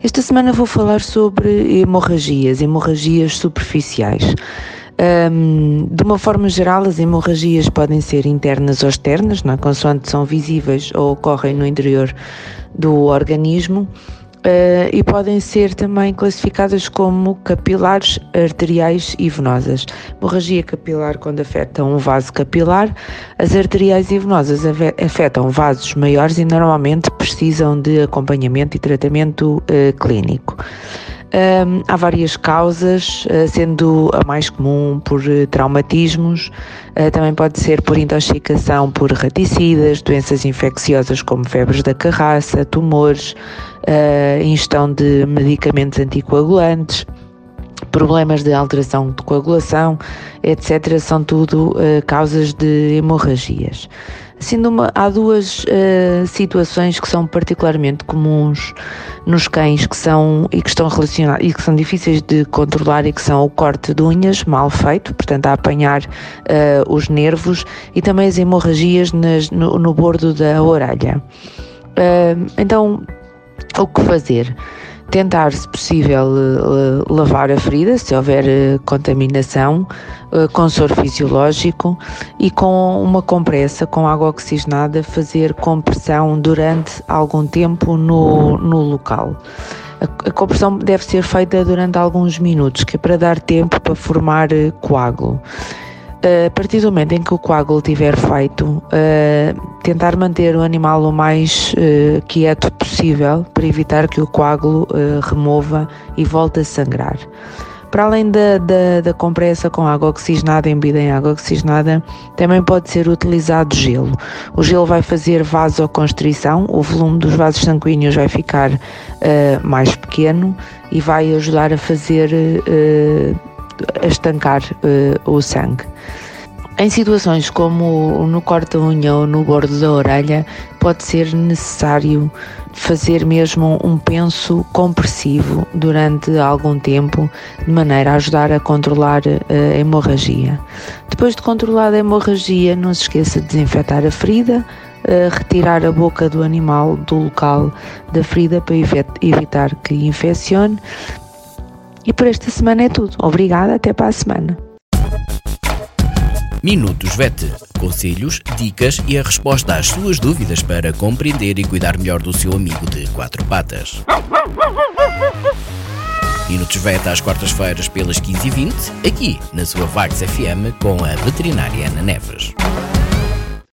Esta semana vou falar sobre hemorragias, hemorragias superficiais. Um, de uma forma geral, as hemorragias podem ser internas ou externas, não é? consoante são visíveis ou ocorrem no interior do organismo. Uh, e podem ser também classificadas como capilares, arteriais e venosas. Hemorragia capilar quando afeta um vaso capilar, as arteriais e venosas afetam vasos maiores e normalmente precisam de acompanhamento e tratamento uh, clínico. Um, há várias causas, uh, sendo a mais comum por uh, traumatismos, uh, também pode ser por intoxicação por raticidas, doenças infecciosas como febres da carraça, tumores, ingestão de medicamentos anticoagulantes, problemas de alteração de coagulação, etc., são tudo causas de hemorragias. Sendo uma, há duas uh, situações que são particularmente comuns nos cães que são e que estão relacionadas e que são difíceis de controlar e que são o corte de unhas mal feito, portanto a apanhar uh, os nervos e também as hemorragias nas, no, no, bordo da orelha. Uh, então, o que fazer? Tentar, se possível, eh, lavar a ferida, se houver eh, contaminação, eh, com soro fisiológico e com uma compressa com água oxigenada, fazer compressão durante algum tempo no, no local. A, compressão deve ser feita durante alguns minutos, que é para dar tempo para formar coágulo. A partir do momento em que o coágulo tiver feito, uh, tentar manter o animal o mais uh, quieto possível para evitar que o coágulo uh, remova e volte a sangrar. Para além da, da, da, compressa com água oxigenada, embebida em água oxigenada, também pode ser utilizado gelo. O gelo vai fazer vasoconstrição, o volume dos vasos sanguíneos vai ficar mais pequeno e vai ajudar a fazer a estancar uh, o sangue. Em situações como no corta-unha ou no bordo da orelha, pode ser necessário fazer mesmo um penso compressivo durante algum tempo, de maneira a ajudar a controlar eh, a hemorragia. Depois de controlar a hemorragia, não se esqueça de desinfetar a ferida, uh, retirar a boca do animal do local da ferida para evitar que infeccione e por esta semana é tudo. Obrigada, até para a semana. Minutos VET. Conselhos, dicas e a resposta às suas dúvidas para compreender e cuidar melhor do seu amigo de quatro patas. Minutos VET às quartas-feiras pelas 15h20, aqui na sua Vagos FM com a veterinária Ana Neves.